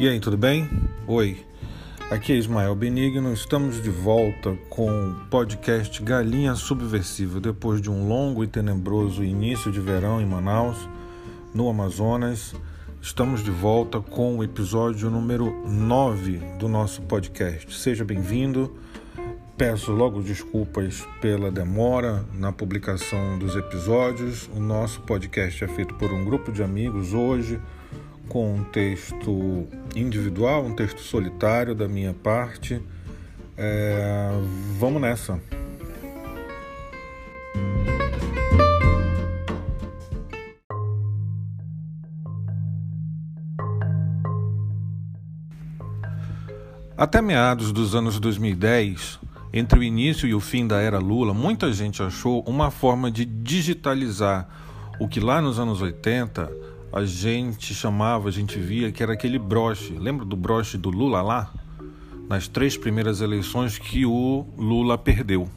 E aí, tudo bem? Oi, aqui é Ismael Benigno. Estamos de volta com o podcast Galinha Subversiva. Depois de um longo e tenebroso início de verão em Manaus, no Amazonas, estamos de volta com o episódio número 9 do nosso podcast. Seja bem-vindo. Peço logo desculpas pela demora na publicação dos episódios. O nosso podcast é feito por um grupo de amigos hoje com um texto individual, um texto solitário da minha parte. É, vamos nessa. Até meados dos anos 2010, entre o início e o fim da era Lula, muita gente achou uma forma de digitalizar o que lá nos anos 80 a gente chamava, a gente via que era aquele broche. Lembra do broche do Lula lá? Nas três primeiras eleições que o Lula perdeu.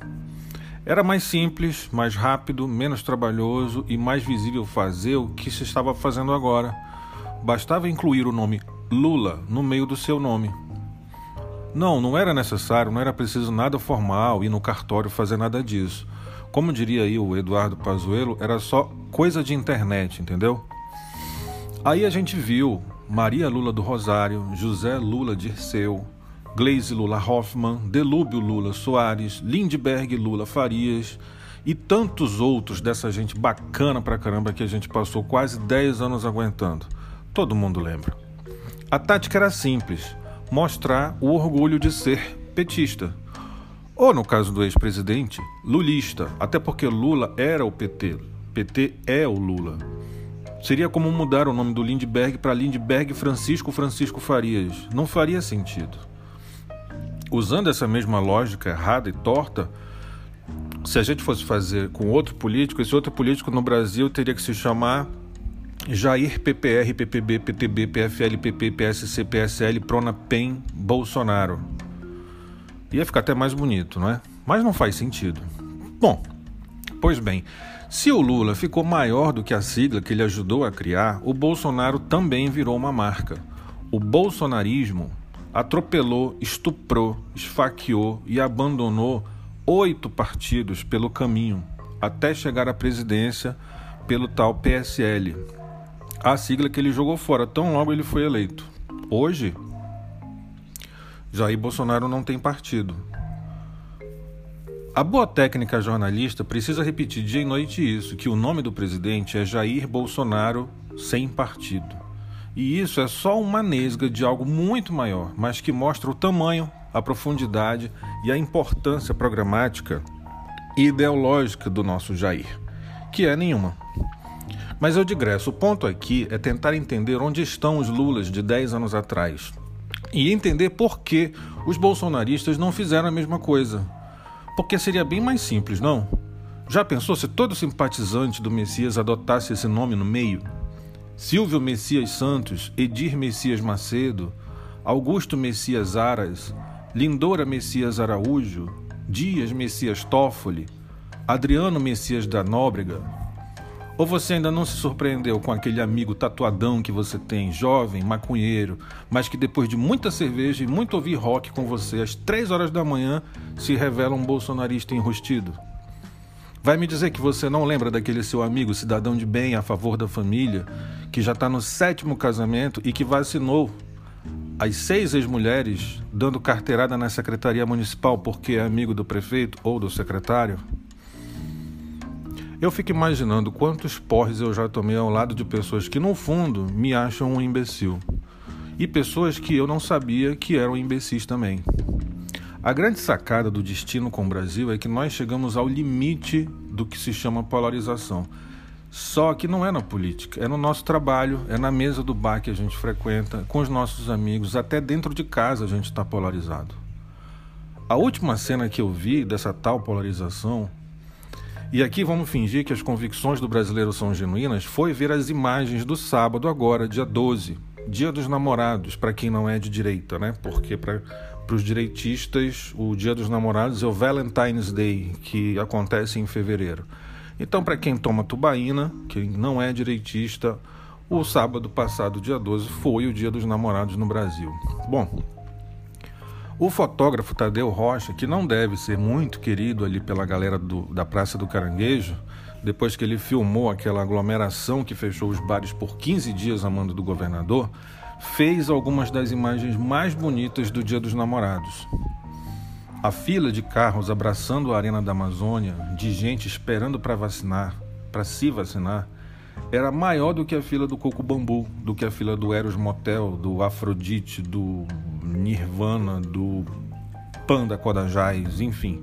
Era mais simples, mais rápido, menos trabalhoso e mais visível fazer o que se estava fazendo agora. Bastava incluir o nome Lula no meio do seu nome. Não, não era necessário, não era preciso nada formal ir no cartório fazer nada disso. Como diria aí o Eduardo Pazuello, era só coisa de internet, entendeu? Aí a gente viu Maria Lula do Rosário, José Lula Dirceu, Gleise Lula Hoffmann, Delúbio Lula Soares, Lindbergh Lula Farias e tantos outros dessa gente bacana pra caramba que a gente passou quase 10 anos aguentando. Todo mundo lembra. A tática era simples: mostrar o orgulho de ser petista. Ou, no caso do ex-presidente, lulista, até porque Lula era o PT. PT é o Lula. Seria como mudar o nome do Lindbergh para Lindbergh Francisco Francisco Farias. Não faria sentido. Usando essa mesma lógica errada e torta, se a gente fosse fazer com outro político, esse outro político no Brasil teria que se chamar Jair PPR, PPB, PTB, PFL, PP, PSC, PSL, Prona, PEN, Bolsonaro. Ia ficar até mais bonito, não é? Mas não faz sentido. Bom, pois bem, se o Lula ficou maior do que a sigla que ele ajudou a criar, o Bolsonaro também virou uma marca. O bolsonarismo atropelou, estuprou, esfaqueou e abandonou oito partidos pelo caminho, até chegar à presidência pelo tal PSL, a sigla que ele jogou fora tão logo ele foi eleito. Hoje, Jair Bolsonaro não tem partido. A boa técnica jornalista precisa repetir dia e noite isso, que o nome do presidente é Jair Bolsonaro sem partido. E isso é só uma nesga de algo muito maior, mas que mostra o tamanho, a profundidade e a importância programática e ideológica do nosso Jair, que é nenhuma. Mas eu digresso, o ponto aqui é tentar entender onde estão os Lulas de 10 anos atrás e entender por que os bolsonaristas não fizeram a mesma coisa porque seria bem mais simples, não? Já pensou se todo simpatizante do Messias adotasse esse nome no meio? Silvio Messias Santos, Edir Messias Macedo, Augusto Messias Aras, Lindora Messias Araújo, Dias Messias Toffoli, Adriano Messias da Nóbrega, ou você ainda não se surpreendeu com aquele amigo tatuadão que você tem, jovem, maconheiro, mas que depois de muita cerveja e muito ouvir rock com você às três horas da manhã se revela um bolsonarista enrustido? Vai me dizer que você não lembra daquele seu amigo cidadão de bem a favor da família, que já está no sétimo casamento e que vacinou as seis ex-mulheres dando carteirada na secretaria municipal porque é amigo do prefeito ou do secretário? Eu fico imaginando quantos porres eu já tomei ao lado de pessoas que, no fundo, me acham um imbecil. E pessoas que eu não sabia que eram imbecis também. A grande sacada do destino com o Brasil é que nós chegamos ao limite do que se chama polarização. Só que não é na política, é no nosso trabalho, é na mesa do bar que a gente frequenta, com os nossos amigos, até dentro de casa a gente está polarizado. A última cena que eu vi dessa tal polarização e aqui vamos fingir que as convicções do brasileiro são genuínas. Foi ver as imagens do sábado, agora, dia 12, Dia dos Namorados, para quem não é de direita, né? Porque para os direitistas, o Dia dos Namorados é o Valentine's Day, que acontece em fevereiro. Então, para quem toma tubaína, quem não é direitista, o sábado passado, dia 12, foi o Dia dos Namorados no Brasil. Bom, o fotógrafo Tadeu Rocha, que não deve ser muito querido ali pela galera do, da Praça do Caranguejo, depois que ele filmou aquela aglomeração que fechou os bares por 15 dias a mando do governador, fez algumas das imagens mais bonitas do Dia dos Namorados. A fila de carros abraçando a Arena da Amazônia, de gente esperando para vacinar, para se vacinar, era maior do que a fila do Coco Bambu, do que a fila do Eros Motel, do Afrodite, do Nirvana, do Panda Kodajais, enfim.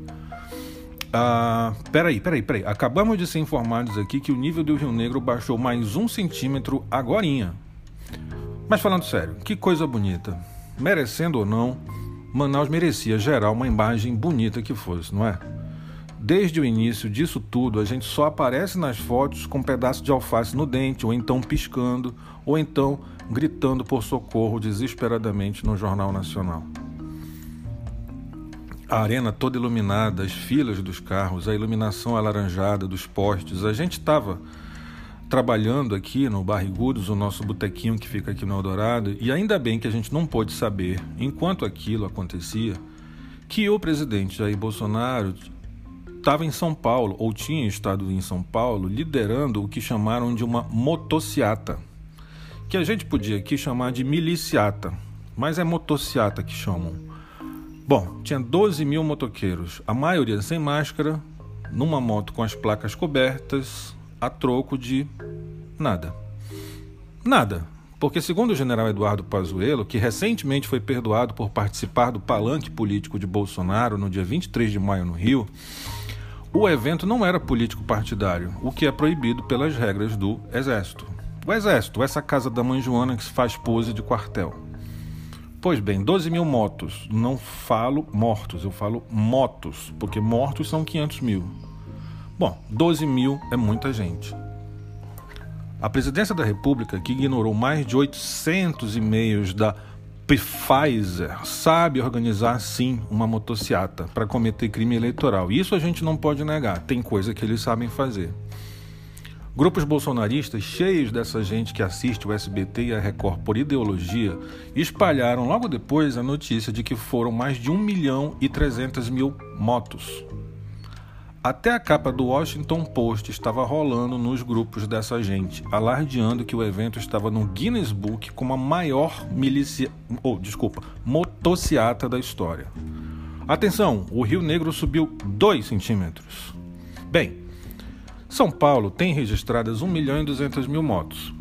Ah, peraí, peraí, peraí. Acabamos de ser informados aqui que o nível do Rio Negro baixou mais um centímetro agorinha. Mas falando sério, que coisa bonita. Merecendo ou não, Manaus merecia gerar uma imagem bonita que fosse, não é? Desde o início disso tudo, a gente só aparece nas fotos com um pedaço de alface no dente, ou então piscando, ou então gritando por socorro desesperadamente no Jornal Nacional a arena toda iluminada, as filas dos carros, a iluminação alaranjada dos postes. A gente estava trabalhando aqui no Barrigudos, o nosso botequinho que fica aqui no Eldorado, e ainda bem que a gente não pôde saber, enquanto aquilo acontecia, que o presidente Jair Bolsonaro estava em São Paulo, ou tinha estado em São Paulo, liderando o que chamaram de uma motociata, que a gente podia aqui chamar de miliciata, mas é motociata que chamam Bom, tinha 12 mil motoqueiros, a maioria sem máscara, numa moto com as placas cobertas, a troco de nada. Nada. Porque, segundo o general Eduardo Pazuello, que recentemente foi perdoado por participar do palanque político de Bolsonaro no dia 23 de maio no Rio, o evento não era político partidário, o que é proibido pelas regras do Exército. O Exército, essa casa da mãe Joana que se faz pose de quartel. Pois bem, 12 mil motos. Não falo mortos, eu falo motos, porque mortos são 500 mil. Bom, 12 mil é muita gente. A presidência da República, que ignorou mais de 800 e-mails da Pfizer, sabe organizar sim uma motociata para cometer crime eleitoral. Isso a gente não pode negar, tem coisa que eles sabem fazer. Grupos bolsonaristas, cheios dessa gente que assiste o SBT e a Record por ideologia, espalharam logo depois a notícia de que foram mais de 1 milhão e 300 mil motos. Até a capa do Washington Post estava rolando nos grupos dessa gente, alardeando que o evento estava no Guinness Book como a maior milícia, ou oh, desculpa, motociata da história. Atenção, o Rio Negro subiu 2 centímetros. Bem, são Paulo tem registradas 1 milhão e 200 mil motos.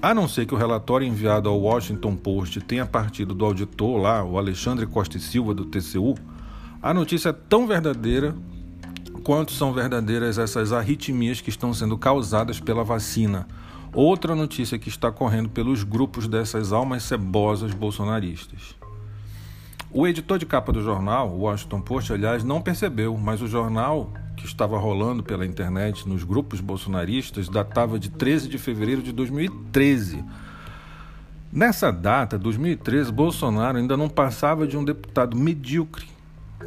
A não ser que o relatório enviado ao Washington Post tenha partido do auditor lá, o Alexandre Costa e Silva do TCU, a notícia é tão verdadeira quanto são verdadeiras essas arritmias que estão sendo causadas pela vacina. Outra notícia que está correndo pelos grupos dessas almas cebosas bolsonaristas. O editor de capa do jornal, o Washington Post, aliás, não percebeu, mas o jornal que estava rolando pela internet nos grupos bolsonaristas datava de 13 de fevereiro de 2013. Nessa data, 2013, Bolsonaro ainda não passava de um deputado medíocre,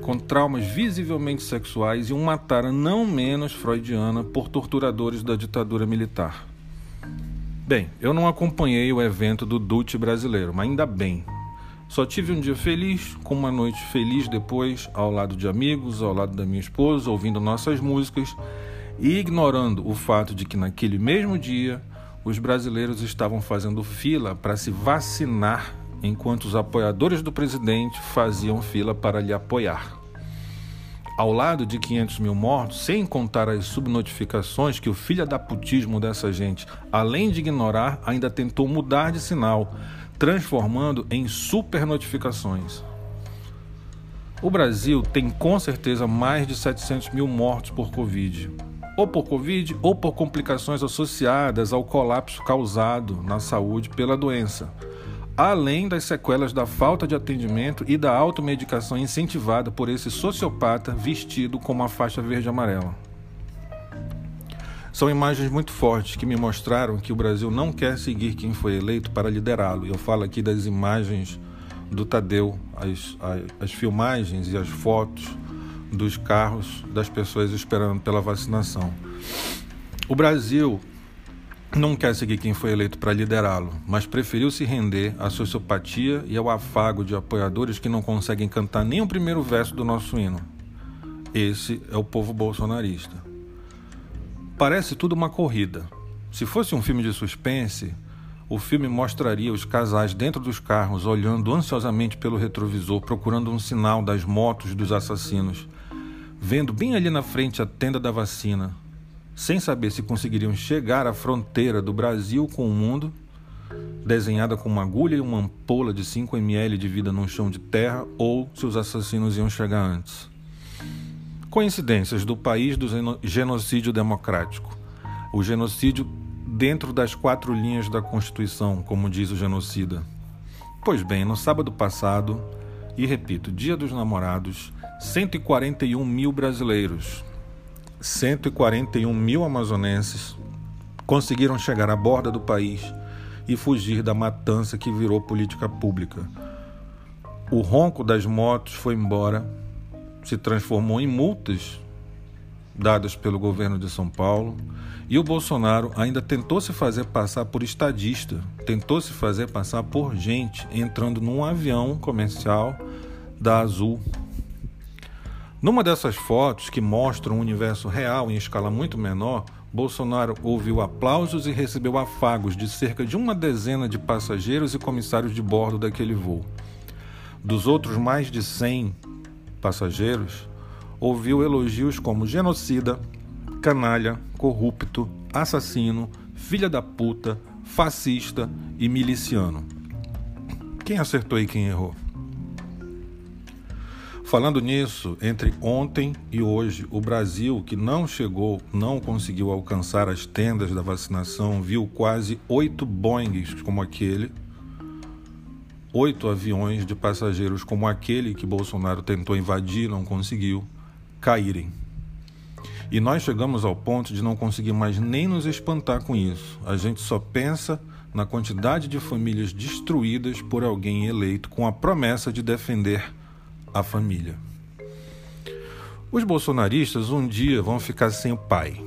com traumas visivelmente sexuais e uma tara não menos freudiana por torturadores da ditadura militar. Bem, eu não acompanhei o evento do Dutch brasileiro, mas ainda bem, só tive um dia feliz, com uma noite feliz depois, ao lado de amigos, ao lado da minha esposa, ouvindo nossas músicas e ignorando o fato de que naquele mesmo dia os brasileiros estavam fazendo fila para se vacinar, enquanto os apoiadores do presidente faziam fila para lhe apoiar. Ao lado de 500 mil mortos, sem contar as subnotificações que o filho da putismo dessa gente, além de ignorar, ainda tentou mudar de sinal, transformando em super notificações. O Brasil tem com certeza mais de 700 mil mortos por Covid, ou por Covid ou por complicações associadas ao colapso causado na saúde pela doença, além das sequelas da falta de atendimento e da automedicação incentivada por esse sociopata vestido com uma faixa verde-amarela. São imagens muito fortes que me mostraram que o Brasil não quer seguir quem foi eleito para liderá-lo. Eu falo aqui das imagens do Tadeu, as, as, as filmagens e as fotos dos carros das pessoas esperando pela vacinação. O Brasil não quer seguir quem foi eleito para liderá-lo, mas preferiu se render à sociopatia e ao afago de apoiadores que não conseguem cantar nem o primeiro verso do nosso hino. Esse é o povo bolsonarista. Parece tudo uma corrida. Se fosse um filme de suspense, o filme mostraria os casais dentro dos carros olhando ansiosamente pelo retrovisor, procurando um sinal das motos dos assassinos, vendo bem ali na frente a tenda da vacina, sem saber se conseguiriam chegar à fronteira do Brasil com o mundo, desenhada com uma agulha e uma ampola de 5 ml de vida num chão de terra, ou se os assassinos iam chegar antes. Coincidências do país do genocídio democrático. O genocídio dentro das quatro linhas da Constituição, como diz o genocida. Pois bem, no sábado passado, e repito, Dia dos Namorados, 141 mil brasileiros, 141 mil amazonenses conseguiram chegar à borda do país e fugir da matança que virou política pública. O ronco das motos foi embora, se transformou em multas dadas pelo governo de São Paulo, e o Bolsonaro ainda tentou se fazer passar por estadista, tentou se fazer passar por gente entrando num avião comercial da Azul numa dessas fotos que mostram um universo real em escala muito menor, Bolsonaro ouviu aplausos e recebeu afagos de cerca de uma dezena de passageiros e comissários de bordo daquele voo. Dos outros mais de 100 passageiros, ouviu elogios como genocida, canalha, corrupto, assassino, filha da puta, fascista e miliciano. Quem acertou e quem errou? Falando nisso, entre ontem e hoje, o Brasil, que não chegou, não conseguiu alcançar as tendas da vacinação, viu quase oito Boeings como aquele, oito aviões de passageiros como aquele que Bolsonaro tentou invadir, não conseguiu, caírem. E nós chegamos ao ponto de não conseguir mais nem nos espantar com isso. A gente só pensa na quantidade de famílias destruídas por alguém eleito com a promessa de defender a família. Os bolsonaristas um dia vão ficar sem o pai.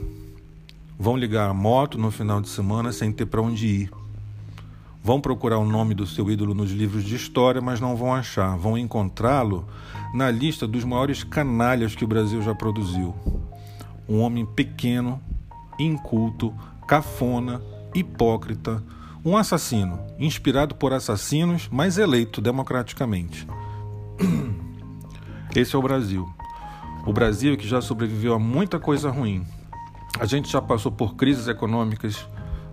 Vão ligar a moto no final de semana sem ter para onde ir. Vão procurar o nome do seu ídolo nos livros de história, mas não vão achar. Vão encontrá-lo na lista dos maiores canalhas que o Brasil já produziu. Um homem pequeno, inculto, cafona, hipócrita, um assassino, inspirado por assassinos, mas eleito democraticamente. Esse é o Brasil. O Brasil que já sobreviveu a muita coisa ruim. A gente já passou por crises econômicas,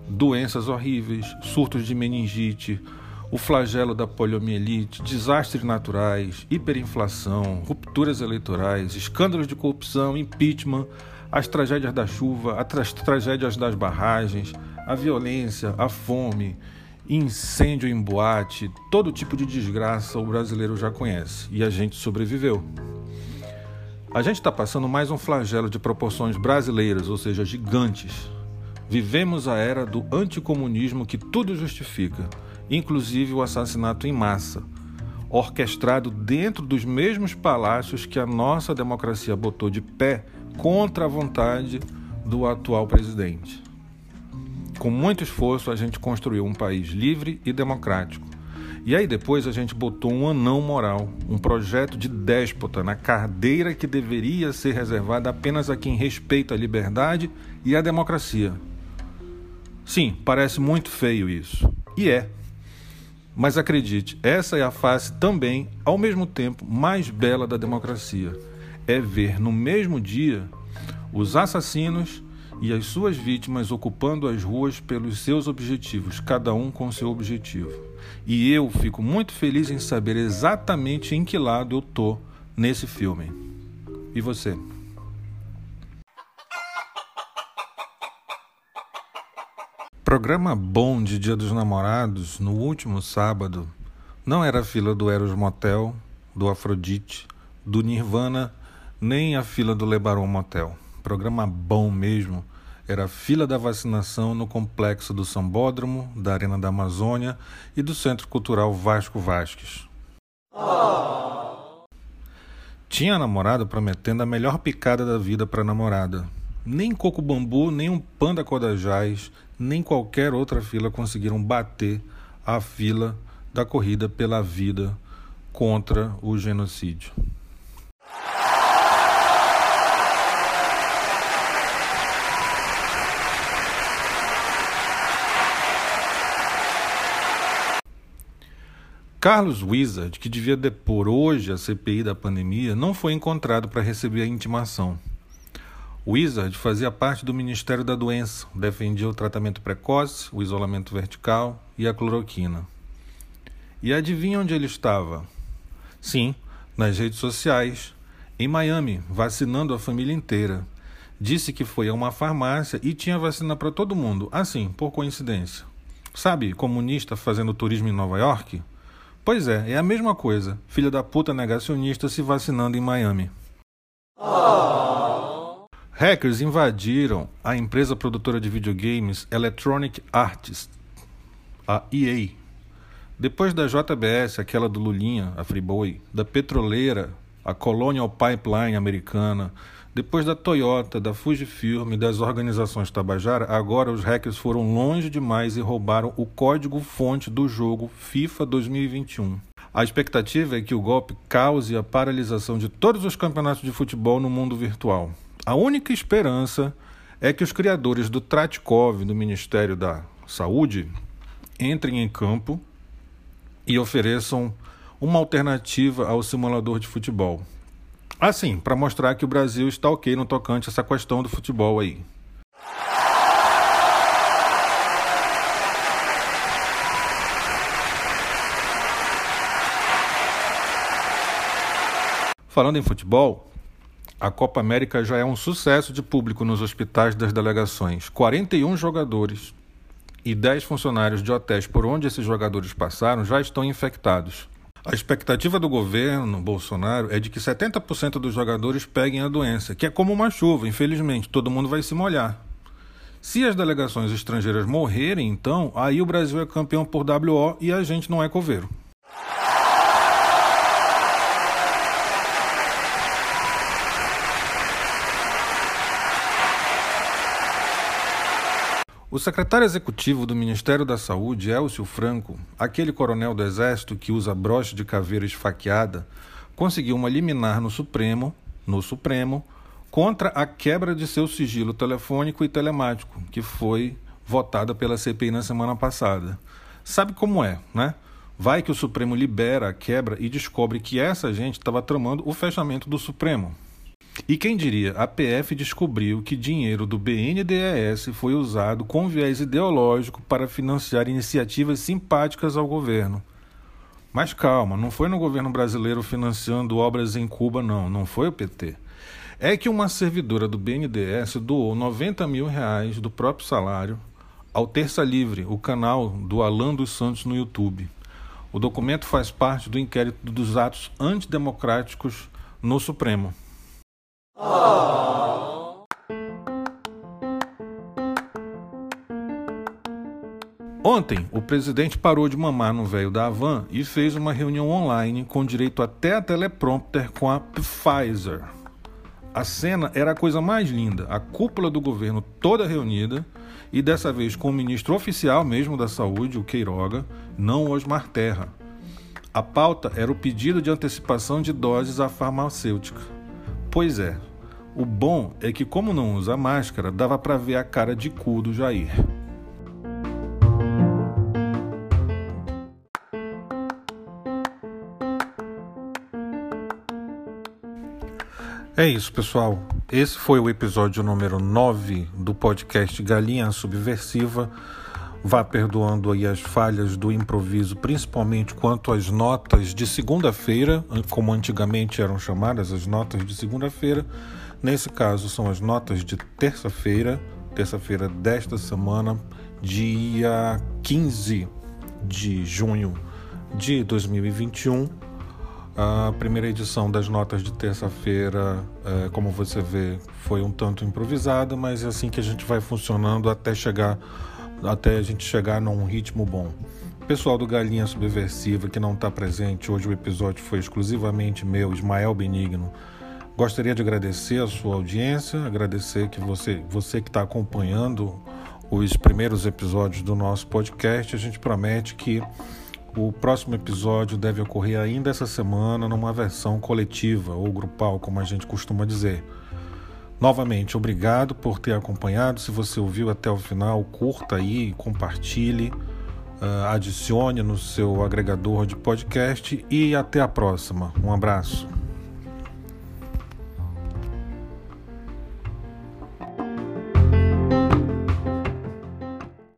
doenças horríveis, surtos de meningite, o flagelo da poliomielite, desastres naturais, hiperinflação, rupturas eleitorais, escândalos de corrupção, impeachment, as tragédias da chuva, as tragédias das barragens, a violência, a fome, incêndio em boate, todo tipo de desgraça o brasileiro já conhece e a gente sobreviveu. A gente está passando mais um flagelo de proporções brasileiras, ou seja, gigantes. Vivemos a era do anticomunismo que tudo justifica, inclusive o assassinato em massa, orquestrado dentro dos mesmos palácios que a nossa democracia botou de pé contra a vontade do atual presidente. Com muito esforço, a gente construiu um país livre e democrático. E aí depois a gente botou um anão moral, um projeto de déspota na cadeira que deveria ser reservada apenas a quem respeita a liberdade e a democracia. Sim, parece muito feio isso. E é. Mas acredite, essa é a face também, ao mesmo tempo, mais bela da democracia. É ver no mesmo dia os assassinos e as suas vítimas ocupando as ruas pelos seus objetivos, cada um com seu objetivo. E eu fico muito feliz em saber exatamente em que lado eu tô nesse filme. E você? Programa bom de Dia dos Namorados no último sábado não era a fila do Eros Motel, do Afrodite, do Nirvana, nem a fila do Lebaron Motel programa bom mesmo era a fila da vacinação no complexo do Sambódromo, da Arena da Amazônia e do Centro Cultural Vasco Vasques. Oh. Tinha a namorada prometendo a melhor picada da vida para a namorada. Nem coco bambu, nem um panda codajás, nem qualquer outra fila conseguiram bater a fila da corrida pela vida contra o genocídio. Carlos Wizard, que devia depor hoje a CPI da pandemia, não foi encontrado para receber a intimação. Wizard fazia parte do Ministério da Doença, defendia o tratamento precoce, o isolamento vertical e a cloroquina. E adivinha onde ele estava? Sim, nas redes sociais, em Miami, vacinando a família inteira. Disse que foi a uma farmácia e tinha vacina para todo mundo, assim, por coincidência. Sabe, comunista fazendo turismo em Nova York? Pois é, é a mesma coisa. Filha da puta negacionista se vacinando em Miami. Oh. Hackers invadiram a empresa produtora de videogames Electronic Arts, a EA. Depois da JBS, aquela do Lulinha, a Friboi, da petroleira, a Colonial Pipeline americana, depois da Toyota, da Fujifilm e das organizações Tabajara, agora os hackers foram longe demais e roubaram o código-fonte do jogo FIFA 2021. A expectativa é que o golpe cause a paralisação de todos os campeonatos de futebol no mundo virtual. A única esperança é que os criadores do Tratkov do Ministério da Saúde entrem em campo e ofereçam uma alternativa ao simulador de futebol. Assim, para mostrar que o Brasil está ok no tocante a essa questão do futebol aí. Falando em futebol, a Copa América já é um sucesso de público nos hospitais das delegações. 41 jogadores e 10 funcionários de hotéis por onde esses jogadores passaram já estão infectados. A expectativa do governo Bolsonaro é de que 70% dos jogadores peguem a doença, que é como uma chuva, infelizmente, todo mundo vai se molhar. Se as delegações estrangeiras morrerem, então, aí o Brasil é campeão por WO e a gente não é coveiro. O secretário executivo do Ministério da Saúde, Elcio Franco, aquele coronel do Exército que usa broche de caveira esfaqueada, conseguiu uma liminar no Supremo, no Supremo, contra a quebra de seu sigilo telefônico e telemático, que foi votada pela CPI na semana passada. Sabe como é, né? Vai que o Supremo libera a quebra e descobre que essa gente estava tramando o fechamento do Supremo. E quem diria, a PF descobriu que dinheiro do BNDES foi usado com viés ideológico para financiar iniciativas simpáticas ao governo. Mas calma, não foi no governo brasileiro financiando obras em Cuba, não, não foi o PT. É que uma servidora do BNDES doou 90 mil reais do próprio salário ao Terça Livre, o canal do Alan dos Santos no YouTube. O documento faz parte do inquérito dos atos antidemocráticos no Supremo. Ontem, o presidente parou de mamar no velho da Havan e fez uma reunião online com direito até a teleprompter com a Pfizer. A cena era a coisa mais linda, a cúpula do governo toda reunida e dessa vez com o ministro oficial mesmo da saúde, o Queiroga, não Osmar Terra. A pauta era o pedido de antecipação de doses à farmacêutica. Pois é, o bom é que, como não usa máscara, dava para ver a cara de cu do Jair. É isso, pessoal. Esse foi o episódio número 9 do podcast Galinha Subversiva. Vá perdoando aí as falhas do improviso, principalmente quanto às notas de segunda-feira, como antigamente eram chamadas as notas de segunda-feira. Nesse caso, são as notas de terça-feira, terça-feira desta semana, dia 15 de junho de 2021. A primeira edição das notas de terça-feira, é, como você vê, foi um tanto improvisada, mas é assim que a gente vai funcionando até chegar, até a gente chegar num ritmo bom. Pessoal do Galinha Subversiva que não está presente, hoje o episódio foi exclusivamente meu, Ismael Benigno. Gostaria de agradecer a sua audiência, agradecer que você, você que está acompanhando os primeiros episódios do nosso podcast. A gente promete que o próximo episódio deve ocorrer ainda essa semana numa versão coletiva ou grupal, como a gente costuma dizer. Novamente, obrigado por ter acompanhado. Se você ouviu até o final, curta aí, compartilhe, uh, adicione no seu agregador de podcast e até a próxima. Um abraço.